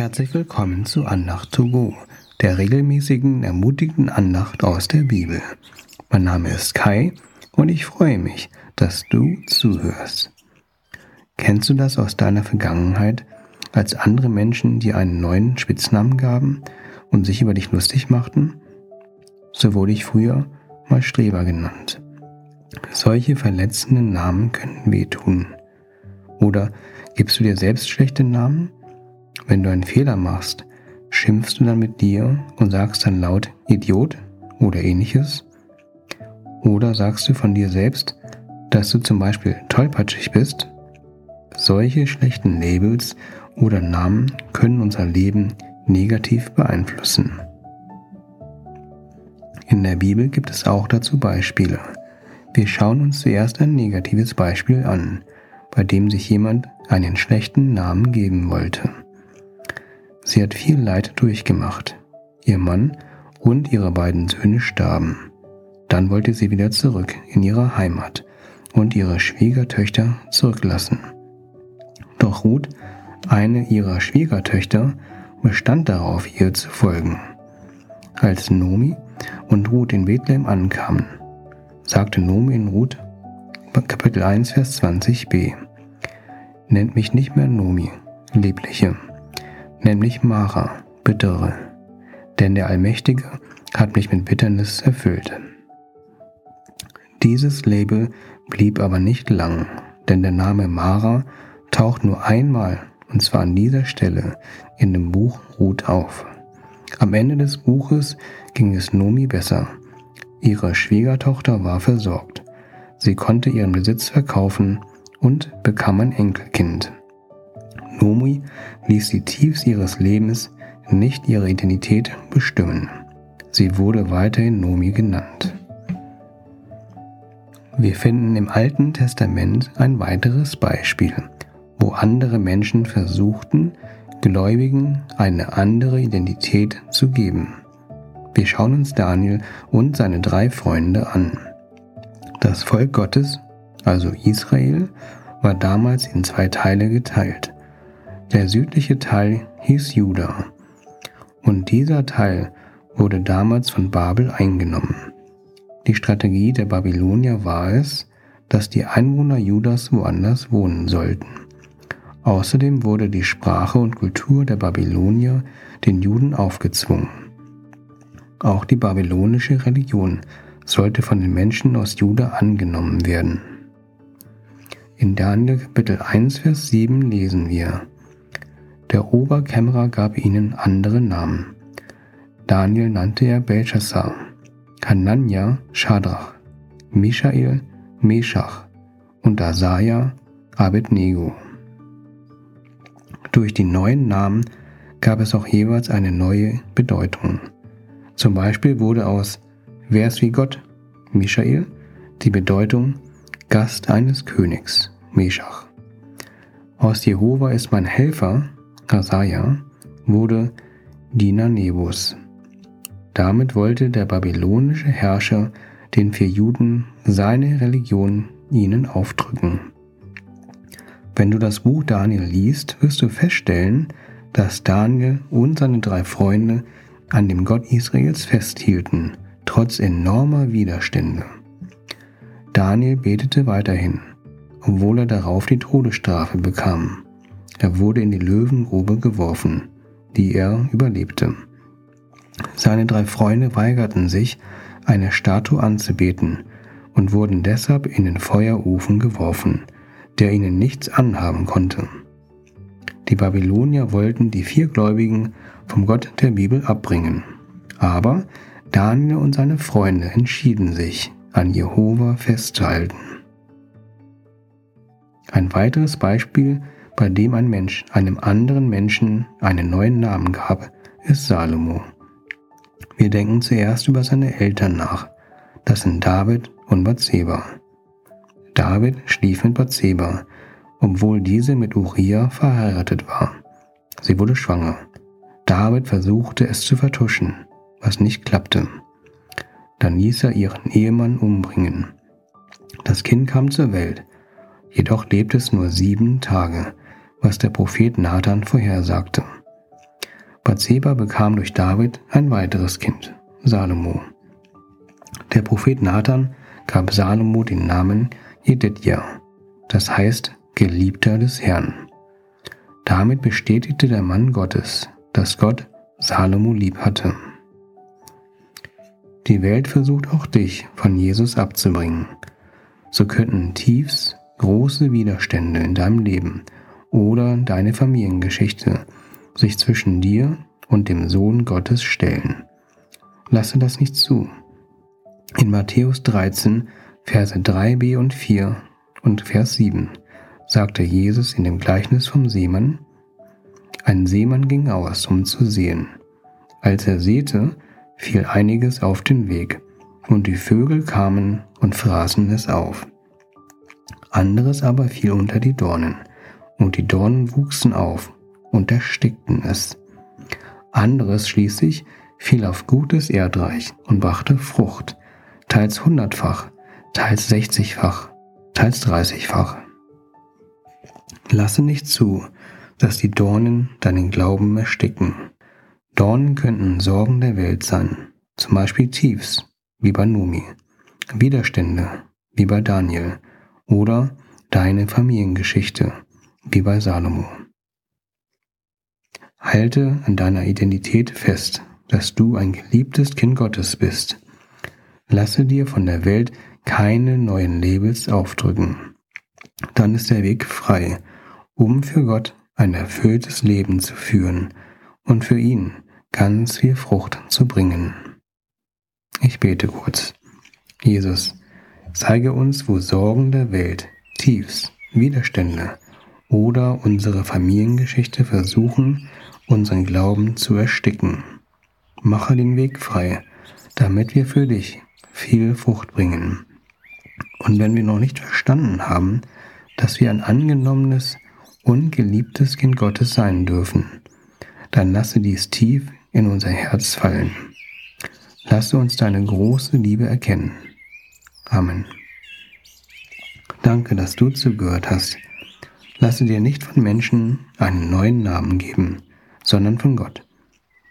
Herzlich willkommen zu Andacht to go, der regelmäßigen, ermutigenden Andacht aus der Bibel. Mein Name ist Kai und ich freue mich, dass du zuhörst. Kennst du das aus deiner Vergangenheit, als andere Menschen dir einen neuen Spitznamen gaben und sich über dich lustig machten? So wurde ich früher mal Streber genannt. Solche verletzenden Namen können wehtun. Oder gibst du dir selbst schlechte Namen? Wenn du einen Fehler machst, schimpfst du dann mit dir und sagst dann laut Idiot oder ähnliches? Oder sagst du von dir selbst, dass du zum Beispiel tollpatschig bist? Solche schlechten Labels oder Namen können unser Leben negativ beeinflussen. In der Bibel gibt es auch dazu Beispiele. Wir schauen uns zuerst ein negatives Beispiel an, bei dem sich jemand einen schlechten Namen geben wollte. Sie hat viel Leid durchgemacht. Ihr Mann und ihre beiden Söhne starben. Dann wollte sie wieder zurück in ihre Heimat und ihre Schwiegertöchter zurücklassen. Doch Ruth, eine ihrer Schwiegertöchter, bestand darauf, ihr zu folgen. Als Nomi und Ruth in Bethlehem ankamen, sagte Nomi in Ruth Kapitel 1, Vers 20b, Nennt mich nicht mehr Nomi, Liebliche, nämlich Mara, bittere, denn der Allmächtige hat mich mit Bitternis erfüllt. Dieses Label blieb aber nicht lang, denn der Name Mara taucht nur einmal, und zwar an dieser Stelle, in dem Buch Ruth auf. Am Ende des Buches ging es Nomi besser. Ihre Schwiegertochter war versorgt. Sie konnte ihren Besitz verkaufen und bekam ein Enkelkind. Nomi ließ die Tiefs ihres Lebens nicht ihre Identität bestimmen. Sie wurde weiterhin Nomi genannt. Wir finden im Alten Testament ein weiteres Beispiel, wo andere Menschen versuchten, Gläubigen eine andere Identität zu geben. Wir schauen uns Daniel und seine drei Freunde an. Das Volk Gottes, also Israel, war damals in zwei Teile geteilt. Der südliche Teil hieß Juda und dieser Teil wurde damals von Babel eingenommen. Die Strategie der Babylonier war es, dass die Einwohner Judas woanders wohnen sollten. Außerdem wurde die Sprache und Kultur der Babylonier den Juden aufgezwungen. Auch die babylonische Religion sollte von den Menschen aus Juda angenommen werden. In Daniel Kapitel 1, Vers 7 lesen wir, der Oberkämmerer gab ihnen andere Namen. Daniel nannte er Belshazzar, Hanania Schadrach, Michael Meshach und Asaja Abednego. Durch die neuen Namen gab es auch jeweils eine neue Bedeutung. Zum Beispiel wurde aus Wer ist wie Gott, Michael, die Bedeutung Gast eines Königs, Meshach. Aus Jehova ist mein Helfer, Asaja wurde Diener Nebus. Damit wollte der babylonische Herrscher den vier Juden seine Religion ihnen aufdrücken. Wenn du das Buch Daniel liest, wirst du feststellen, dass Daniel und seine drei Freunde an dem Gott Israels festhielten, trotz enormer Widerstände. Daniel betete weiterhin, obwohl er darauf die Todesstrafe bekam. Er wurde in die Löwengrube geworfen, die er überlebte. Seine drei Freunde weigerten sich, eine Statue anzubeten und wurden deshalb in den Feuerofen geworfen, der ihnen nichts anhaben konnte. Die Babylonier wollten die vier Gläubigen vom Gott der Bibel abbringen. Aber Daniel und seine Freunde entschieden sich, an Jehova festzuhalten. Ein weiteres Beispiel bei dem ein Mensch einem anderen Menschen einen neuen Namen gab, ist Salomo. Wir denken zuerst über seine Eltern nach. Das sind David und Bathseba. David schlief mit Bathseba, obwohl diese mit Uriah verheiratet war. Sie wurde schwanger. David versuchte es zu vertuschen, was nicht klappte. Dann ließ er ihren Ehemann umbringen. Das Kind kam zur Welt, jedoch lebte es nur sieben Tage was der Prophet Nathan vorhersagte. Bathseba bekam durch David ein weiteres Kind, Salomo. Der Prophet Nathan gab Salomo den Namen Jedidja, das heißt Geliebter des Herrn. Damit bestätigte der Mann Gottes, dass Gott Salomo lieb hatte. Die Welt versucht auch dich von Jesus abzubringen. So könnten Tiefs große Widerstände in deinem Leben oder deine Familiengeschichte sich zwischen dir und dem Sohn Gottes stellen. Lasse das nicht zu. In Matthäus 13, Verse 3b und 4 und Vers 7 sagte Jesus in dem Gleichnis vom Seemann, ein Seemann ging aus, um zu sehen. Als er säte, fiel einiges auf den Weg, und die Vögel kamen und fraßen es auf. Anderes aber fiel unter die Dornen, und die Dornen wuchsen auf und erstickten es. Anderes schließlich fiel auf gutes Erdreich und brachte Frucht, teils hundertfach, teils sechzigfach, teils dreißigfach. Lasse nicht zu, dass die Dornen deinen Glauben ersticken. Dornen könnten Sorgen der Welt sein, zum Beispiel Tiefs, wie bei Numi, Widerstände, wie bei Daniel, oder deine Familiengeschichte, wie bei Salomo. Halte an deiner Identität fest, dass du ein geliebtes Kind Gottes bist. Lasse dir von der Welt keine neuen Labels aufdrücken. Dann ist der Weg frei, um für Gott ein erfülltes Leben zu führen und für ihn ganz viel Frucht zu bringen. Ich bete kurz. Jesus, zeige uns, wo Sorgen der Welt, Tiefs, Widerstände oder unsere Familiengeschichte versuchen, unseren Glauben zu ersticken. Mache den Weg frei, damit wir für dich viel Frucht bringen. Und wenn wir noch nicht verstanden haben, dass wir ein angenommenes und geliebtes Kind Gottes sein dürfen, dann lasse dies tief in unser Herz fallen. Lasse uns deine große Liebe erkennen. Amen. Danke, dass du zugehört hast. Lasse dir nicht von Menschen einen neuen Namen geben, sondern von Gott.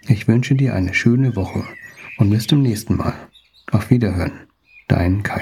Ich wünsche dir eine schöne Woche und bis zum nächsten Mal. Auf Wiederhören. Dein Kai.